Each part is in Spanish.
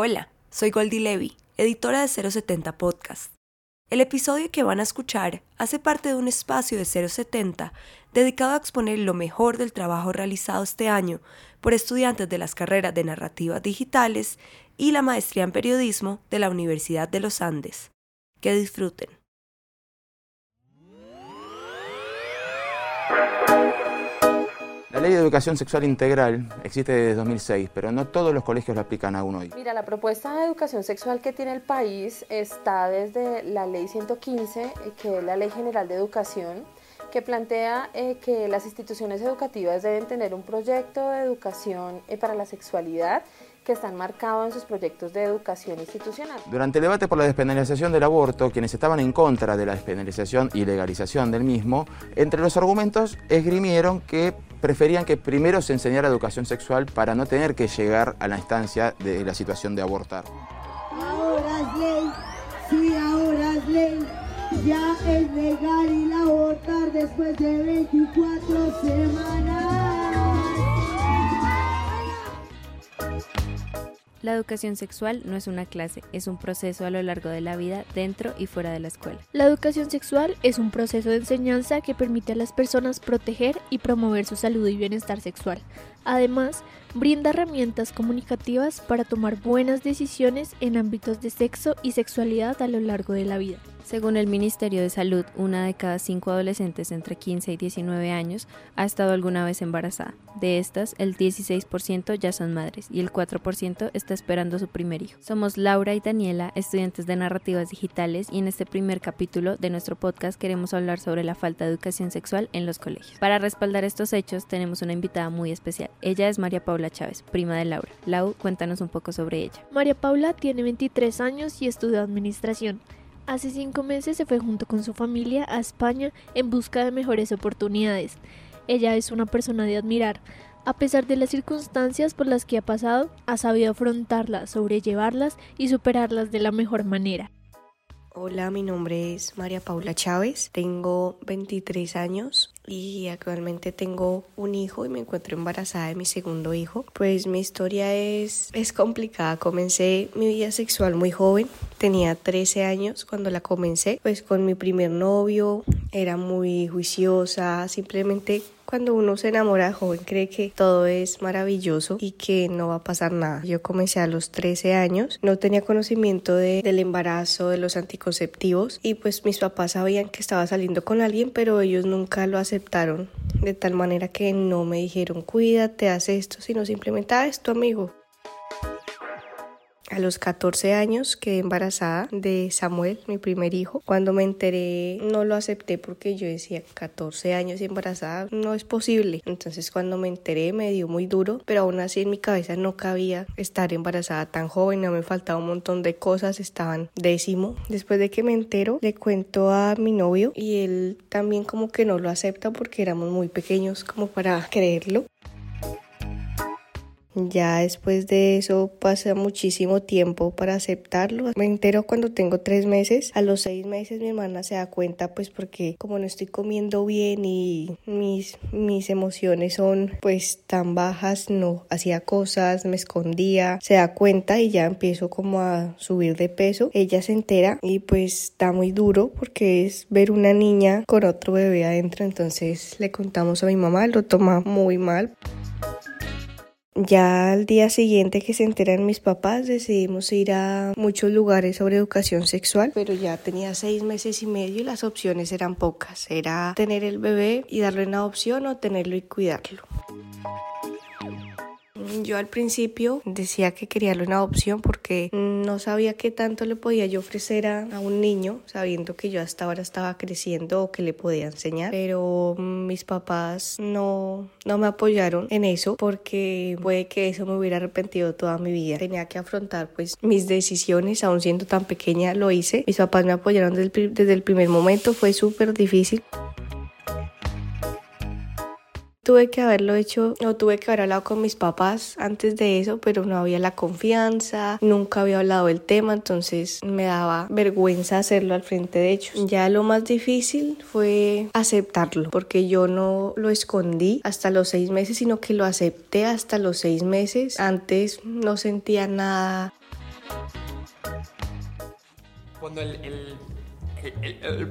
Hola, soy Goldie Levy, editora de 070 Podcast. El episodio que van a escuchar hace parte de un espacio de 070 dedicado a exponer lo mejor del trabajo realizado este año por estudiantes de las carreras de narrativas digitales y la maestría en periodismo de la Universidad de los Andes. Que disfruten. La ley de educación sexual integral existe desde 2006, pero no todos los colegios la aplican aún hoy. Mira, la propuesta de educación sexual que tiene el país está desde la ley 115, eh, que es la ley general de educación, que plantea eh, que las instituciones educativas deben tener un proyecto de educación eh, para la sexualidad que están marcados en sus proyectos de educación institucional. Durante el debate por la despenalización del aborto, quienes estaban en contra de la despenalización y legalización del mismo, entre los argumentos esgrimieron que preferían que primero se enseñara educación sexual para no tener que llegar a la instancia de la situación de abortar. Ahora es ley, sí, ahora es ley. Ya es legal y abortar después de 24 semanas. La educación sexual no es una clase, es un proceso a lo largo de la vida dentro y fuera de la escuela. La educación sexual es un proceso de enseñanza que permite a las personas proteger y promover su salud y bienestar sexual. Además, brinda herramientas comunicativas para tomar buenas decisiones en ámbitos de sexo y sexualidad a lo largo de la vida. Según el Ministerio de Salud, una de cada cinco adolescentes entre 15 y 19 años ha estado alguna vez embarazada. De estas, el 16% ya son madres y el 4% está esperando su primer hijo. Somos Laura y Daniela, estudiantes de narrativas digitales, y en este primer capítulo de nuestro podcast queremos hablar sobre la falta de educación sexual en los colegios. Para respaldar estos hechos, tenemos una invitada muy especial. Ella es María Paula Chávez, prima de Laura. Lau, cuéntanos un poco sobre ella. María Paula tiene 23 años y estudia administración. Hace cinco meses se fue junto con su familia a España en busca de mejores oportunidades. Ella es una persona de admirar. A pesar de las circunstancias por las que ha pasado, ha sabido afrontarlas, sobrellevarlas y superarlas de la mejor manera. Hola, mi nombre es María Paula Chávez, tengo 23 años y actualmente tengo un hijo y me encuentro embarazada de mi segundo hijo. Pues mi historia es, es complicada, comencé mi vida sexual muy joven, tenía 13 años cuando la comencé, pues con mi primer novio, era muy juiciosa, simplemente cuando uno se enamora joven cree que todo es maravilloso y que no va a pasar nada. Yo comencé a los 13 años, no tenía conocimiento de, del embarazo, de los anticonceptivos y pues mis papás sabían que estaba saliendo con alguien, pero ellos nunca lo aceptaron de tal manera que no me dijeron cuídate, haz esto, sino simplemente, ah, es tu amigo. A los 14 años quedé embarazada de Samuel, mi primer hijo. Cuando me enteré no lo acepté porque yo decía 14 años embarazada no es posible. Entonces cuando me enteré me dio muy duro, pero aún así en mi cabeza no cabía estar embarazada tan joven, no me faltaba un montón de cosas, estaban décimo. Después de que me entero le cuento a mi novio y él también como que no lo acepta porque éramos muy pequeños como para creerlo. Ya después de eso pasa muchísimo tiempo para aceptarlo. Me entero cuando tengo tres meses. A los seis meses mi hermana se da cuenta pues porque como no estoy comiendo bien y mis, mis emociones son pues tan bajas, no hacía cosas, me escondía. Se da cuenta y ya empiezo como a subir de peso. Ella se entera y pues está muy duro porque es ver una niña con otro bebé adentro. Entonces le contamos a mi mamá, lo toma muy mal. Ya al día siguiente que se enteran mis papás decidimos ir a muchos lugares sobre educación sexual, pero ya tenía seis meses y medio y las opciones eran pocas. Era tener el bebé y darle una adopción o tenerlo y cuidarlo. Yo al principio decía que quería una adopción porque no sabía qué tanto le podía yo ofrecer a, a, un niño, sabiendo que yo hasta ahora estaba creciendo o que le podía enseñar. Pero mis papás no, no me apoyaron en eso porque puede que eso me hubiera arrepentido toda mi vida. Tenía que afrontar pues mis decisiones, aún siendo tan pequeña lo hice. Mis papás me apoyaron desde el, desde el primer momento, fue súper difícil tuve que haberlo hecho o tuve que haber hablado con mis papás antes de eso, pero no había la confianza, nunca había hablado del tema, entonces me daba vergüenza hacerlo al frente de ellos. Ya lo más difícil fue aceptarlo, porque yo no lo escondí hasta los seis meses, sino que lo acepté hasta los seis meses. Antes no sentía nada Cuando el,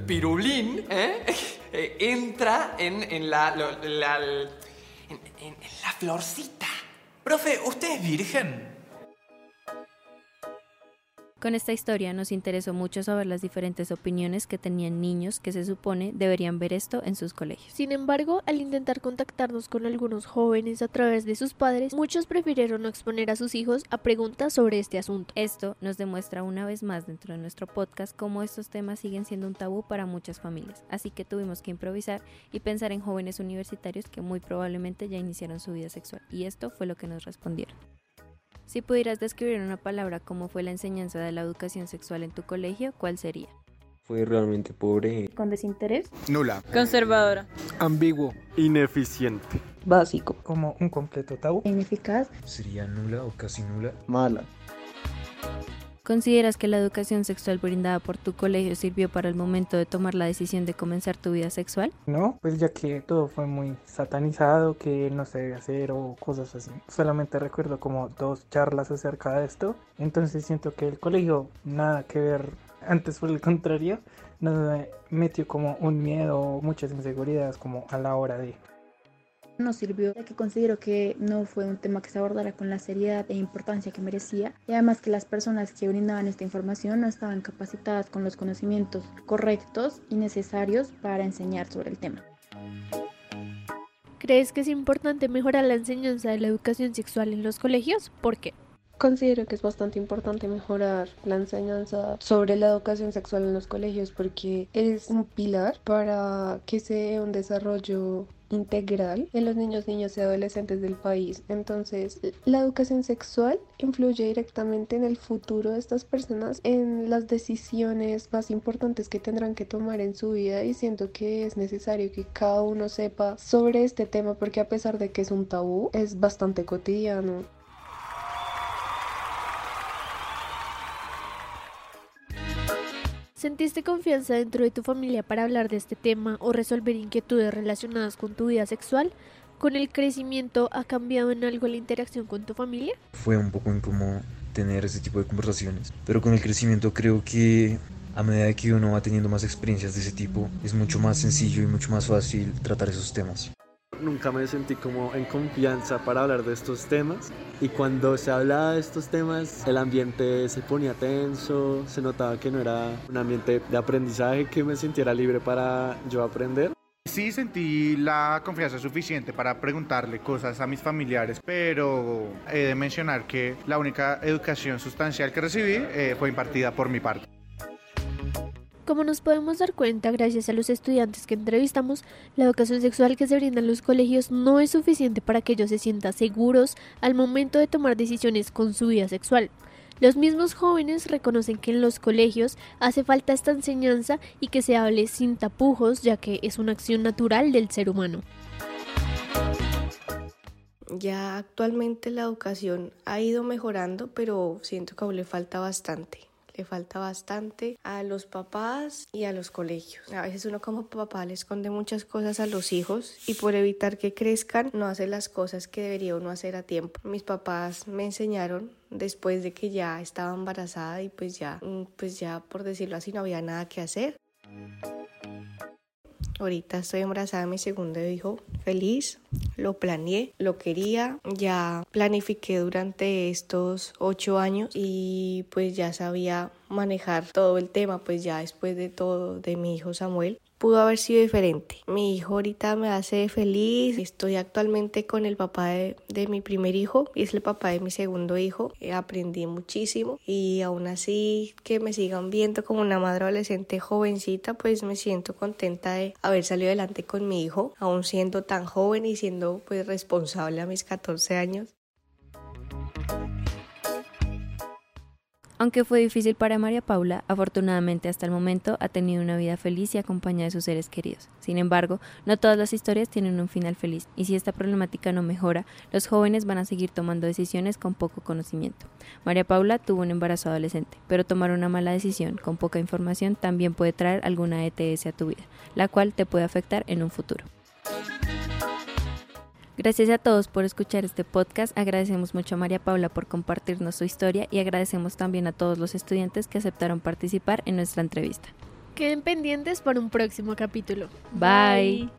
pirulín ¿eh? Eh, entra en, la, en la florcita. Profe, ¿usted es virgen? Con esta historia nos interesó mucho saber las diferentes opiniones que tenían niños que se supone deberían ver esto en sus colegios. Sin embargo, al intentar contactarnos con algunos jóvenes a través de sus padres, muchos prefirieron no exponer a sus hijos a preguntas sobre este asunto. Esto nos demuestra una vez más dentro de nuestro podcast cómo estos temas siguen siendo un tabú para muchas familias, así que tuvimos que improvisar y pensar en jóvenes universitarios que muy probablemente ya iniciaron su vida sexual, y esto fue lo que nos respondieron. Si pudieras describir en una palabra cómo fue la enseñanza de la educación sexual en tu colegio, ¿cuál sería? Fue realmente pobre. ¿Con desinterés? Nula. Conservadora. Ambiguo. Ineficiente. Básico. Como un completo tabú. Ineficaz. Sería nula o casi nula. Mala. ¿Consideras que la educación sexual brindada por tu colegio sirvió para el momento de tomar la decisión de comenzar tu vida sexual? No, pues ya que todo fue muy satanizado, que no se debe hacer o cosas así. Solamente recuerdo como dos charlas acerca de esto, entonces siento que el colegio nada que ver, antes fue el contrario, nos metió como un miedo, muchas inseguridades como a la hora de nos sirvió, ya que considero que no fue un tema que se abordara con la seriedad e importancia que merecía, y además que las personas que brindaban esta información no estaban capacitadas con los conocimientos correctos y necesarios para enseñar sobre el tema. ¿Crees que es importante mejorar la enseñanza de la educación sexual en los colegios? ¿Por qué? Considero que es bastante importante mejorar la enseñanza sobre la educación sexual en los colegios porque es un pilar para que se dé un desarrollo integral en los niños, niñas y adolescentes del país. Entonces, la educación sexual influye directamente en el futuro de estas personas, en las decisiones más importantes que tendrán que tomar en su vida y siento que es necesario que cada uno sepa sobre este tema porque a pesar de que es un tabú, es bastante cotidiano. ¿Sentiste confianza dentro de tu familia para hablar de este tema o resolver inquietudes relacionadas con tu vida sexual? ¿Con el crecimiento ha cambiado en algo la interacción con tu familia? Fue un poco incómodo tener ese tipo de conversaciones, pero con el crecimiento creo que a medida que uno va teniendo más experiencias de ese tipo, es mucho más sencillo y mucho más fácil tratar esos temas nunca me sentí como en confianza para hablar de estos temas y cuando se hablaba de estos temas el ambiente se ponía tenso, se notaba que no era un ambiente de aprendizaje que me sintiera libre para yo aprender. Sí sentí la confianza suficiente para preguntarle cosas a mis familiares, pero he de mencionar que la única educación sustancial que recibí eh, fue impartida por mi parte. Como nos podemos dar cuenta gracias a los estudiantes que entrevistamos, la educación sexual que se brinda en los colegios no es suficiente para que ellos se sientan seguros al momento de tomar decisiones con su vida sexual. Los mismos jóvenes reconocen que en los colegios hace falta esta enseñanza y que se hable sin tapujos, ya que es una acción natural del ser humano. Ya actualmente la educación ha ido mejorando, pero siento que aún le falta bastante falta bastante a los papás y a los colegios. A veces uno como papá le esconde muchas cosas a los hijos y por evitar que crezcan no hace las cosas que debería uno hacer a tiempo. Mis papás me enseñaron después de que ya estaba embarazada y pues ya, mm, pues ya por decirlo así no había nada que hacer. Ahorita estoy embarazada de mi segundo hijo, feliz, lo planeé, lo quería, ya planifiqué durante estos ocho años y pues ya sabía manejar todo el tema, pues ya después de todo de mi hijo Samuel pudo haber sido diferente. Mi hijo ahorita me hace feliz. Estoy actualmente con el papá de, mi primer hijo y es el papá de mi segundo hijo. Eh, aprendí muchísimo y aún así que me sigan viendo como una madre adolescente jovencita, pues me siento contenta de haber salido adelante con mi hijo, aún siendo tan joven y siendo pues responsable a mis 14 años. Aunque fue difícil para María Paula, afortunadamente hasta el momento ha tenido una vida feliz y acompañada de sus seres queridos. Sin embargo, no todas las historias tienen un final feliz, y si esta problemática no mejora, los jóvenes van a seguir tomando decisiones con poco conocimiento. María Paula tuvo un embarazo adolescente, pero tomar una mala decisión con poca información también puede traer alguna ETS a tu vida, la cual te puede afectar en un futuro. Gracias a todos por escuchar este podcast. Agradecemos mucho a María Paula por compartirnos su historia y agradecemos también a todos los estudiantes que aceptaron participar en nuestra entrevista. Queden pendientes para un próximo capítulo. Bye. Bye.